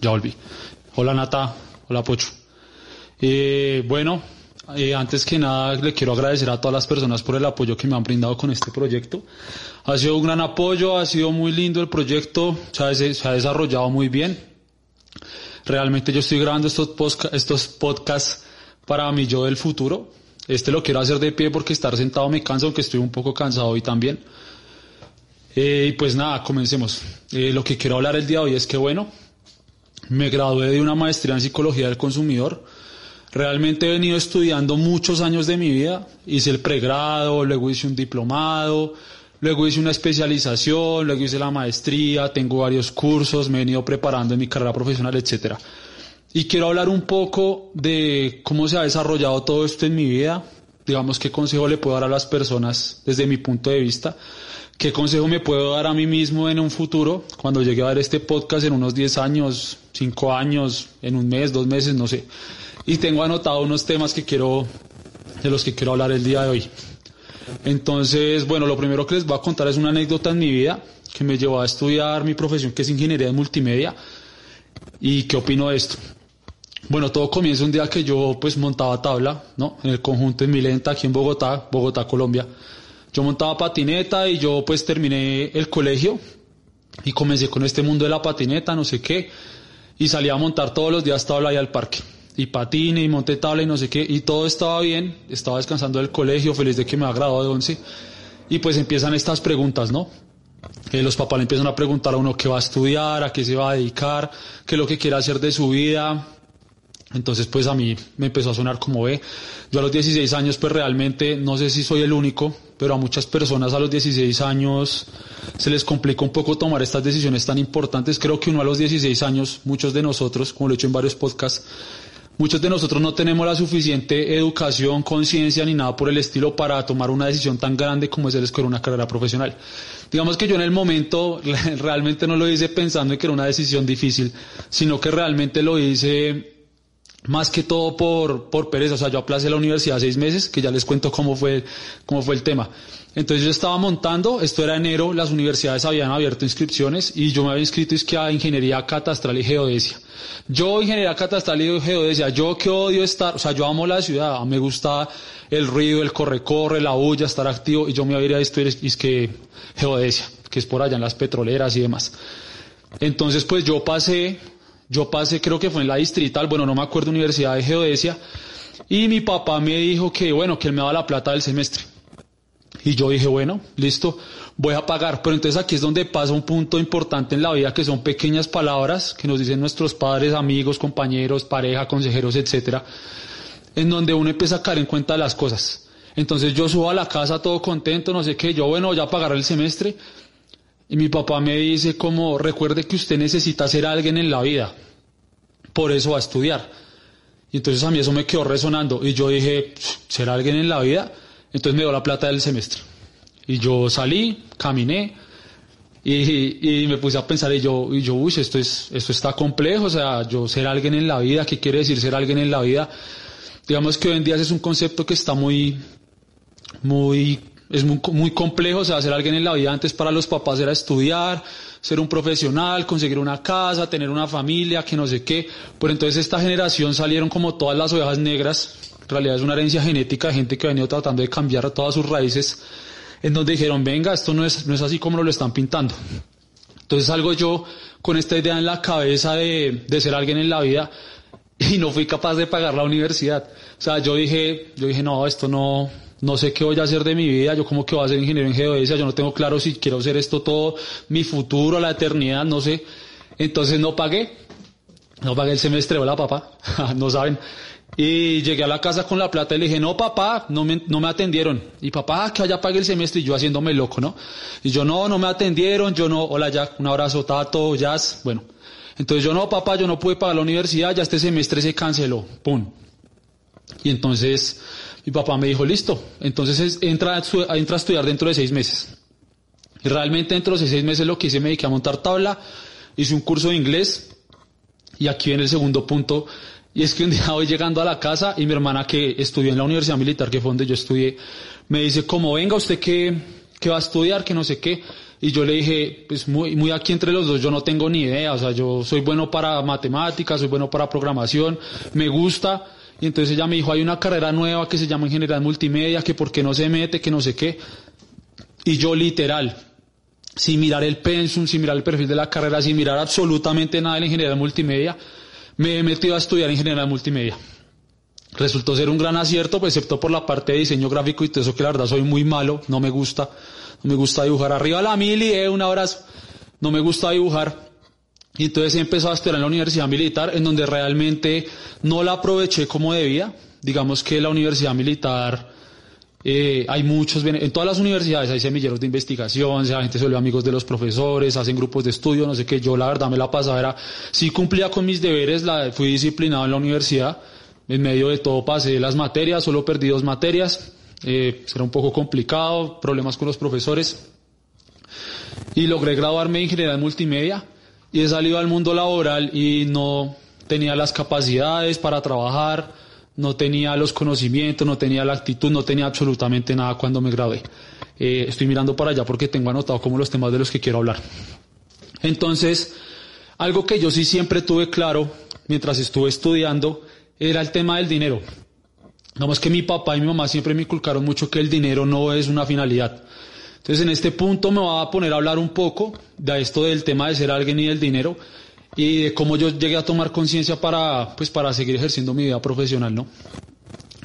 Ya volví. Hola Nata, hola Pocho. Eh, bueno, eh, antes que nada le quiero agradecer a todas las personas por el apoyo que me han brindado con este proyecto. Ha sido un gran apoyo, ha sido muy lindo el proyecto, se ha, desarrollado muy bien. Realmente yo estoy grabando estos, estos podcasts para mi yo del futuro. Este lo quiero hacer de pie porque estar sentado me cansa, aunque estoy un poco cansado hoy también. Eh, y pues nada, comencemos. Eh, lo que quiero hablar el día de hoy es que bueno, me gradué de una maestría en psicología del consumidor. Realmente he venido estudiando muchos años de mi vida. Hice el pregrado, luego hice un diplomado, luego hice una especialización, luego hice la maestría, tengo varios cursos, me he venido preparando en mi carrera profesional, etcétera. Y quiero hablar un poco de cómo se ha desarrollado todo esto en mi vida, digamos qué consejo le puedo dar a las personas desde mi punto de vista, qué consejo me puedo dar a mí mismo en un futuro, cuando llegue a ver este podcast en unos 10 años, 5 años, en un mes, dos meses, no sé. Y tengo anotado unos temas que quiero, de los que quiero hablar el día de hoy. Entonces, bueno, lo primero que les voy a contar es una anécdota en mi vida que me llevó a estudiar mi profesión que es ingeniería de multimedia. ¿Y qué opino de esto? Bueno, todo comienza un día que yo pues montaba tabla, ¿no? En el conjunto en Milenta, aquí en Bogotá, Bogotá, Colombia. Yo montaba patineta y yo pues terminé el colegio y comencé con este mundo de la patineta, no sé qué, y salí a montar todos los días tabla ahí al parque. Y patine y monté tabla y no sé qué, y todo estaba bien, estaba descansando del colegio, feliz de que me ha graduado de 11. Y pues empiezan estas preguntas, ¿no? que los papás le empiezan a preguntar a uno qué va a estudiar, a qué se va a dedicar, qué es lo que quiere hacer de su vida, entonces, pues a mí me empezó a sonar como ve. Yo a los 16 años, pues realmente, no sé si soy el único, pero a muchas personas a los 16 años se les complica un poco tomar estas decisiones tan importantes. Creo que uno a los 16 años, muchos de nosotros, como lo he hecho en varios podcasts, muchos de nosotros no tenemos la suficiente educación, conciencia ni nada por el estilo para tomar una decisión tan grande como es el escoger una carrera profesional. Digamos que yo en el momento realmente no lo hice pensando en que era una decisión difícil, sino que realmente lo hice más que todo por, por pereza, o sea, yo aplacé la universidad seis meses, que ya les cuento cómo fue, cómo fue el tema. Entonces yo estaba montando, esto era enero, las universidades habían abierto inscripciones y yo me había inscrito es que a ingeniería catastral y geodesia. Yo ingeniería catastral y geodesia, yo que odio estar, o sea, yo amo la ciudad, me gusta el ruido, el corre-corre, la bulla, estar activo y yo me había esto es que geodesia, que es por allá en las petroleras y demás. Entonces pues yo pasé yo pasé, creo que fue en la distrital, bueno, no me acuerdo, Universidad de Geodesia, y mi papá me dijo que, bueno, que él me daba la plata del semestre. Y yo dije, bueno, listo, voy a pagar. Pero entonces aquí es donde pasa un punto importante en la vida, que son pequeñas palabras que nos dicen nuestros padres, amigos, compañeros, pareja, consejeros, etcétera, en donde uno empieza a caer en cuenta de las cosas. Entonces yo subo a la casa todo contento, no sé qué, yo, bueno, ya pagaré el semestre, y mi papá me dice como, recuerde que usted necesita ser alguien en la vida, por eso va a estudiar. Y entonces a mí eso me quedó resonando y yo dije, ¿ser alguien en la vida? Entonces me dio la plata del semestre. Y yo salí, caminé y, y me puse a pensar y yo, y yo, uy, esto, es, esto está complejo, o sea, yo ser alguien en la vida, ¿qué quiere decir ser alguien en la vida? Digamos que hoy en día es un concepto que está muy, muy es muy, muy complejo, o sea, ser alguien en la vida antes para los papás era estudiar, ser un profesional, conseguir una casa, tener una familia, que no sé qué. Pero entonces esta generación salieron como todas las ovejas negras, en realidad es una herencia genética de gente que ha venido tratando de cambiar todas sus raíces, en donde dijeron, venga, esto no es, no es así como lo están pintando. Entonces salgo yo con esta idea en la cabeza de, de ser alguien en la vida y no fui capaz de pagar la universidad. O sea, yo dije, yo dije, no, esto no, no sé qué voy a hacer de mi vida, yo como que voy a ser ingeniero en geodesia, yo no tengo claro si quiero hacer esto todo, mi futuro, la eternidad, no sé. Entonces no pagué, no pagué el semestre, hola papá, no saben. Y llegué a la casa con la plata y le dije, no papá, no me, no me atendieron. Y papá, ah, que allá pague el semestre y yo haciéndome loco, ¿no? Y yo no, no me atendieron, yo no, hola Jack, un abrazo, Tato, Jazz, bueno. Entonces yo no, papá, yo no pude pagar la universidad, ya este semestre se canceló, pum. Y entonces mi papá me dijo, listo, entonces entra, entra a estudiar dentro de seis meses. Y realmente dentro de seis meses lo que hice me dediqué a montar tabla, hice un curso de inglés y aquí viene el segundo punto y es que un día voy llegando a la casa y mi hermana que estudió en la Universidad Militar, que fue donde yo estudié, me dice, como venga usted que, que va a estudiar, que no sé qué. Y yo le dije, pues muy, muy aquí entre los dos, yo no tengo ni idea, o sea, yo soy bueno para matemáticas, soy bueno para programación, me gusta. Y entonces ella me dijo, hay una carrera nueva que se llama Ingeniería Multimedia, que por qué no se mete, que no sé qué. Y yo literal, sin mirar el pensum, sin mirar el perfil de la carrera, sin mirar absolutamente nada de la Ingeniería Multimedia, me he metido a estudiar ingeniería multimedia. Resultó ser un gran acierto, pues, excepto por la parte de diseño gráfico y todo eso que la verdad soy muy malo, no me gusta, no me gusta dibujar. Arriba la mili, eh, un abrazo, no me gusta dibujar. Y entonces he empezado a estudiar en la universidad militar, en donde realmente no la aproveché como debía. Digamos que la universidad militar, eh, hay muchos, en todas las universidades hay semilleros de investigación, la gente se vuelve amigos de los profesores, hacen grupos de estudio, no sé qué, yo la verdad me la pasaba, era, sí cumplía con mis deberes, la, fui disciplinado en la universidad, en medio de todo pasé las materias, solo perdí dos materias, eh, era un poco complicado, problemas con los profesores, y logré graduarme en ingeniería de multimedia, y he salido al mundo laboral y no tenía las capacidades para trabajar, no tenía los conocimientos, no tenía la actitud, no tenía absolutamente nada cuando me gradué. Eh, estoy mirando para allá porque tengo anotado como los temas de los que quiero hablar. Entonces, algo que yo sí siempre tuve claro mientras estuve estudiando era el tema del dinero. Digamos que mi papá y mi mamá siempre me inculcaron mucho que el dinero no es una finalidad. Entonces, en este punto me voy a poner a hablar un poco de esto del tema de ser alguien y del dinero y de cómo yo llegué a tomar conciencia para, pues, para seguir ejerciendo mi vida profesional, ¿no?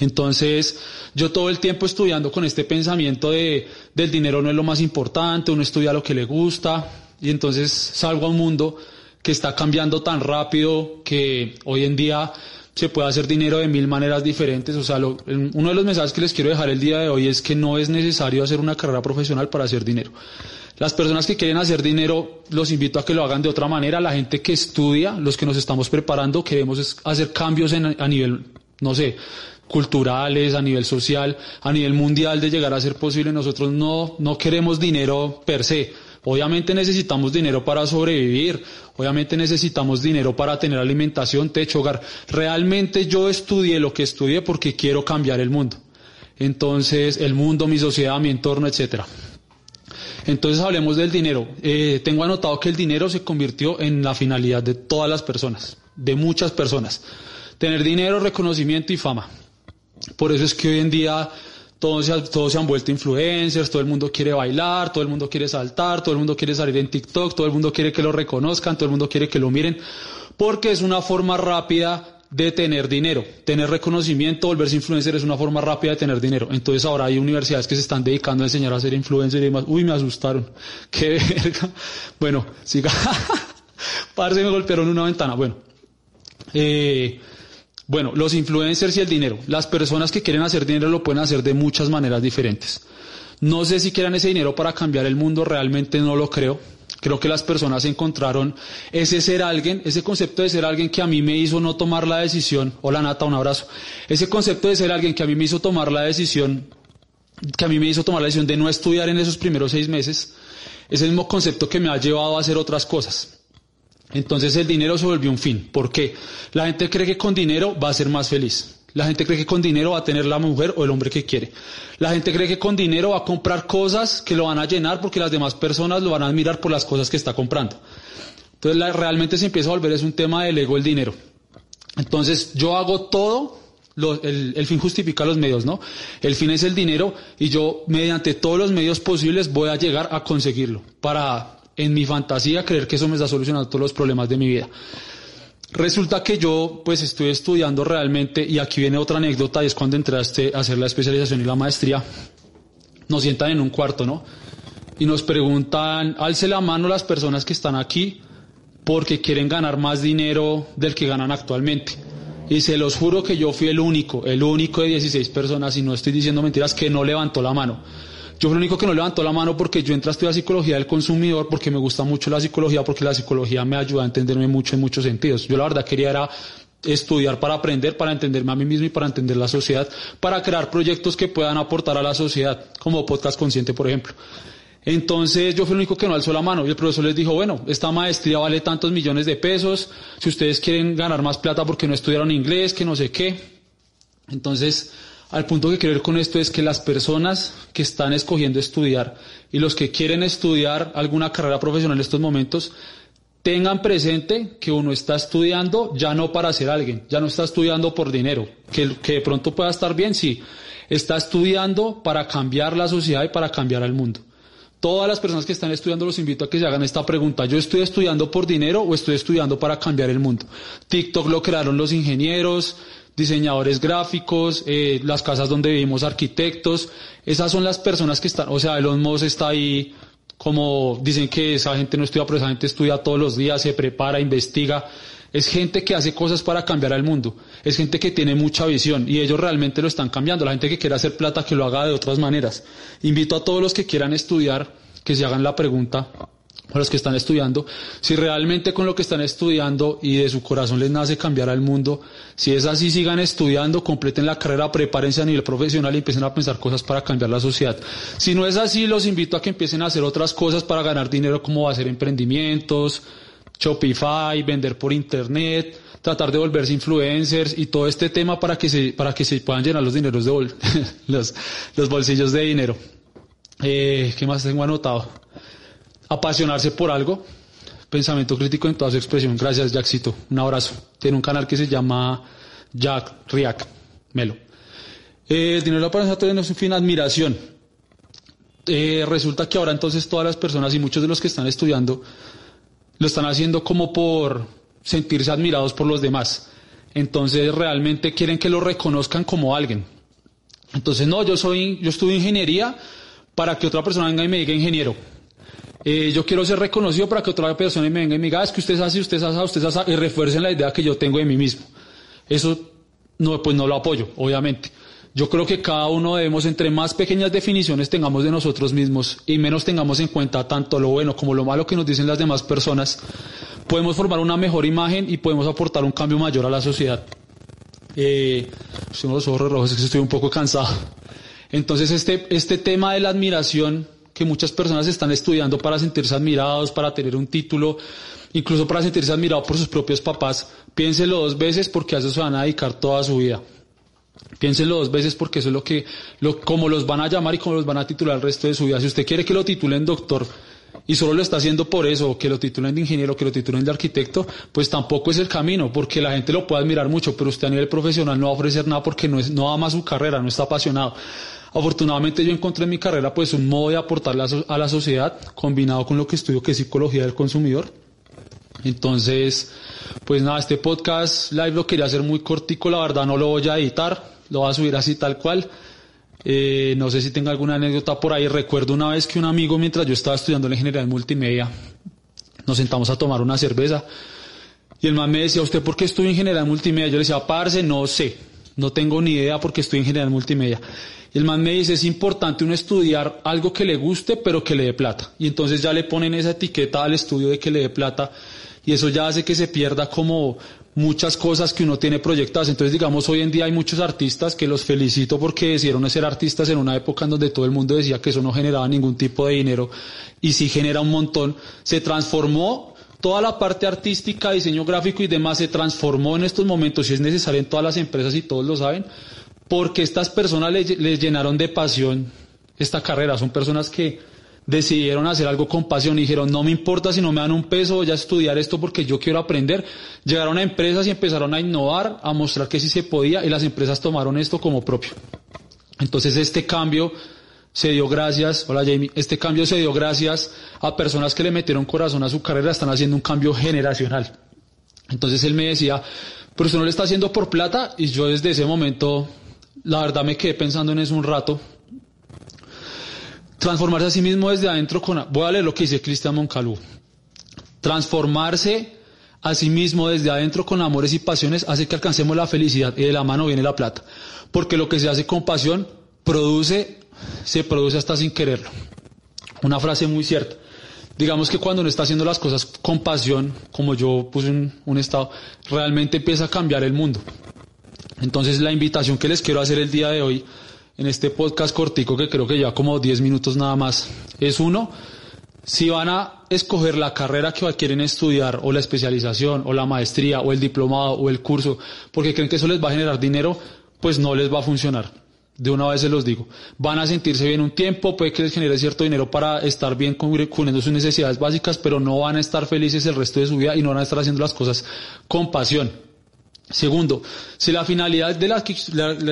Entonces, yo todo el tiempo estudiando con este pensamiento de, del dinero no es lo más importante, uno estudia lo que le gusta, y entonces salgo a un mundo que está cambiando tan rápido que hoy en día se puede hacer dinero de mil maneras diferentes. O sea, uno de los mensajes que les quiero dejar el día de hoy es que no es necesario hacer una carrera profesional para hacer dinero. Las personas que quieren hacer dinero, los invito a que lo hagan de otra manera. La gente que estudia, los que nos estamos preparando, queremos hacer cambios a nivel, no sé, culturales, a nivel social, a nivel mundial de llegar a ser posible. Nosotros no, no queremos dinero per se. Obviamente necesitamos dinero para sobrevivir, obviamente necesitamos dinero para tener alimentación, techo, hogar. Realmente yo estudié lo que estudié porque quiero cambiar el mundo. Entonces, el mundo, mi sociedad, mi entorno, etcétera. Entonces hablemos del dinero. Eh, tengo anotado que el dinero se convirtió en la finalidad de todas las personas, de muchas personas. Tener dinero, reconocimiento y fama. Por eso es que hoy en día todos se, han vuelto influencers, todo el mundo quiere bailar, todo el mundo quiere saltar, todo el mundo quiere salir en TikTok, todo el mundo quiere que lo reconozcan, todo el mundo quiere que lo miren, porque es una forma rápida de tener dinero. Tener reconocimiento, volverse influencer es una forma rápida de tener dinero. Entonces ahora hay universidades que se están dedicando a enseñar a ser influencer y demás. Uy, me asustaron. Qué verga. Bueno, siga. Parce, me golpearon una ventana. Bueno. Eh, bueno, los influencers y el dinero. Las personas que quieren hacer dinero lo pueden hacer de muchas maneras diferentes. No sé si quieran ese dinero para cambiar el mundo, realmente no lo creo. Creo que las personas encontraron ese ser alguien, ese concepto de ser alguien que a mí me hizo no tomar la decisión. Hola Nata, un abrazo. Ese concepto de ser alguien que a mí me hizo tomar la decisión, que a mí me hizo tomar la decisión de no estudiar en esos primeros seis meses, es el mismo concepto que me ha llevado a hacer otras cosas. Entonces el dinero se volvió un fin. ¿Por qué? La gente cree que con dinero va a ser más feliz. La gente cree que con dinero va a tener la mujer o el hombre que quiere. La gente cree que con dinero va a comprar cosas que lo van a llenar porque las demás personas lo van a admirar por las cosas que está comprando. Entonces realmente se empieza a volver es un tema del ego el dinero. Entonces yo hago todo, el, el, fin justifica los medios, ¿no? El fin es el dinero y yo mediante todos los medios posibles voy a llegar a conseguirlo para en mi fantasía creer que eso me está solucionando todos los problemas de mi vida. Resulta que yo pues estoy estudiando realmente y aquí viene otra anécdota y es cuando entraste a hacer la especialización y la maestría. Nos sientan en un cuarto, ¿no? Y nos preguntan, alce la mano las personas que están aquí porque quieren ganar más dinero del que ganan actualmente. Y se los juro que yo fui el único, el único de 16 personas, y no estoy diciendo mentiras, que no levantó la mano. Yo fui el único que no levantó la mano porque yo entré a estudiar psicología del consumidor, porque me gusta mucho la psicología, porque la psicología me ayuda a entenderme mucho en muchos sentidos. Yo la verdad quería era estudiar para aprender, para entenderme a mí mismo y para entender la sociedad, para crear proyectos que puedan aportar a la sociedad, como Podcast Consciente, por ejemplo. Entonces yo fui el único que no alzó la mano y el profesor les dijo, bueno, esta maestría vale tantos millones de pesos, si ustedes quieren ganar más plata porque no estudiaron inglés, que no sé qué. Entonces, al punto que quiero con esto es que las personas que están escogiendo estudiar y los que quieren estudiar alguna carrera profesional en estos momentos, tengan presente que uno está estudiando ya no para ser alguien, ya no está estudiando por dinero, que, que de pronto pueda estar bien, sí, está estudiando para cambiar la sociedad y para cambiar el mundo. Todas las personas que están estudiando los invito a que se hagan esta pregunta. ¿Yo estoy estudiando por dinero o estoy estudiando para cambiar el mundo? TikTok lo crearon los ingenieros, diseñadores gráficos, eh, las casas donde vivimos arquitectos. Esas son las personas que están, o sea, Elon Musk está ahí como dicen que esa gente no estudia, pero esa gente estudia todos los días, se prepara, investiga. Es gente que hace cosas para cambiar al mundo. Es gente que tiene mucha visión y ellos realmente lo están cambiando. La gente que quiere hacer plata que lo haga de otras maneras. Invito a todos los que quieran estudiar que se hagan la pregunta a los que están estudiando, si realmente con lo que están estudiando y de su corazón les nace cambiar al mundo, si es así, sigan estudiando, completen la carrera, prepárense a nivel profesional y empiecen a pensar cosas para cambiar la sociedad. Si no es así, los invito a que empiecen a hacer otras cosas para ganar dinero, como hacer emprendimientos, Shopify, vender por internet, tratar de volverse influencers y todo este tema para que se, para que se puedan llenar los dineros de bol los, los bolsillos de dinero. Eh, ¿Qué más tengo anotado? Apasionarse por algo, pensamiento crítico en toda su expresión. Gracias, Jackcito. Un abrazo. Tiene un canal que se llama Jack Riak Melo. Eh, el dinero para nosotros es un fin admiración. Eh, resulta que ahora entonces todas las personas y muchos de los que están estudiando lo están haciendo como por sentirse admirados por los demás. Entonces realmente quieren que lo reconozcan como alguien. Entonces no, yo soy, yo estudio ingeniería para que otra persona venga y me diga ingeniero eh, yo quiero ser reconocido para que otra persona me venga y me diga, ah, es que usted es así, usted es así, usted es así, y refuercen la idea que yo tengo de mí mismo. Eso, no, pues no lo apoyo, obviamente. Yo creo que cada uno debemos, entre más pequeñas definiciones tengamos de nosotros mismos y menos tengamos en cuenta tanto lo bueno como lo malo que nos dicen las demás personas, podemos formar una mejor imagen y podemos aportar un cambio mayor a la sociedad. Eh, los ojos rojos, es que estoy un poco cansado. Entonces, este, este tema de la admiración que muchas personas están estudiando para sentirse admirados, para tener un título, incluso para sentirse admirados por sus propios papás, piénselo dos veces porque a eso se van a dedicar toda su vida. Piénselo dos veces porque eso es lo que, lo, como los van a llamar y como los van a titular el resto de su vida. Si usted quiere que lo titulen doctor y solo lo está haciendo por eso, que lo titulen de ingeniero, que lo titulen de arquitecto, pues tampoco es el camino, porque la gente lo puede admirar mucho, pero usted a nivel profesional no va a ofrecer nada porque no, es, no ama su carrera, no está apasionado. Afortunadamente yo encontré en mi carrera pues un modo de aportarle a la sociedad combinado con lo que estudio que es psicología del consumidor. Entonces, pues nada, este podcast live lo quería hacer muy cortico, la verdad no lo voy a editar, lo voy a subir así tal cual. Eh, no sé si tenga alguna anécdota por ahí. Recuerdo una vez que un amigo, mientras yo estaba estudiando en multimedia, nos sentamos a tomar una cerveza y el man me decía, ¿usted por qué ingeniería en multimedia? Yo le decía, parce, no sé, no tengo ni idea porque estoy en ingeniería en multimedia. Y el man me dice, es importante uno estudiar algo que le guste, pero que le dé plata. Y entonces ya le ponen esa etiqueta al estudio de que le dé plata. Y eso ya hace que se pierda como muchas cosas que uno tiene proyectadas. Entonces, digamos, hoy en día hay muchos artistas que los felicito porque decidieron ser artistas en una época en donde todo el mundo decía que eso no generaba ningún tipo de dinero y sí genera un montón. Se transformó toda la parte artística, diseño gráfico y demás, se transformó en estos momentos, si es necesario en todas las empresas y todos lo saben, porque estas personas les, llenaron de pasión esta carrera. Son personas que decidieron hacer algo con pasión y dijeron, no me importa si no me dan un peso, voy a estudiar esto porque yo quiero aprender. Llegaron a empresas y empezaron a innovar, a mostrar que sí se podía y las empresas tomaron esto como propio. Entonces este cambio se dio gracias, hola Jamie, este cambio se dio gracias a personas que le metieron corazón a su carrera, están haciendo un cambio generacional. Entonces él me decía, pero usted no lo está haciendo por plata y yo desde ese momento la verdad me quedé pensando en eso un rato. Transformarse a sí mismo desde adentro con... Voy a leer lo que dice Cristian Moncalú. Transformarse Asimismo, desde adentro con amores y pasiones hace que alcancemos la felicidad y de la mano viene la plata. Porque lo que se hace con pasión produce, se produce hasta sin quererlo. Una frase muy cierta. Digamos que cuando uno está haciendo las cosas con pasión, como yo puse un, un estado, realmente empieza a cambiar el mundo. Entonces la invitación que les quiero hacer el día de hoy, en este podcast cortico que creo que ya como 10 minutos nada más, es uno, si van a escoger la carrera que quieren estudiar o la especialización o la maestría o el diplomado o el curso porque creen que eso les va a generar dinero, pues no les va a funcionar. De una vez se los digo. Van a sentirse bien un tiempo, puede que les genere cierto dinero para estar bien cubriendo sus necesidades básicas, pero no van a estar felices el resto de su vida y no van a estar haciendo las cosas con pasión. Segundo, si la finalidad de la,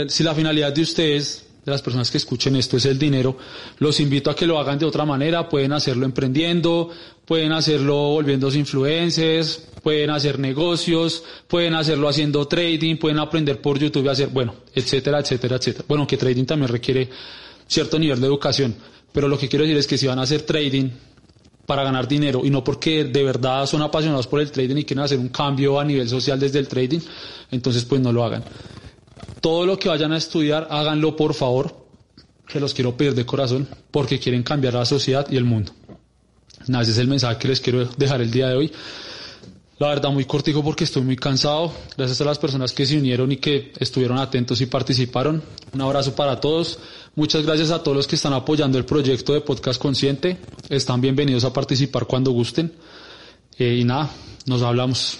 si la finalidad de ustedes de las personas que escuchen esto es el dinero, los invito a que lo hagan de otra manera, pueden hacerlo emprendiendo, pueden hacerlo volviéndose influencers, pueden hacer negocios, pueden hacerlo haciendo trading, pueden aprender por YouTube a hacer, bueno, etcétera, etcétera, etcétera. Bueno, que trading también requiere cierto nivel de educación, pero lo que quiero decir es que si van a hacer trading para ganar dinero y no porque de verdad son apasionados por el trading y quieren hacer un cambio a nivel social desde el trading, entonces pues no lo hagan. Todo lo que vayan a estudiar, háganlo por favor, que los quiero pedir de corazón, porque quieren cambiar la sociedad y el mundo. Nada, ese es el mensaje que les quiero dejar el día de hoy. La verdad, muy cortico porque estoy muy cansado. Gracias a las personas que se unieron y que estuvieron atentos y participaron. Un abrazo para todos. Muchas gracias a todos los que están apoyando el proyecto de Podcast Consciente. Están bienvenidos a participar cuando gusten. Eh, y nada, nos hablamos.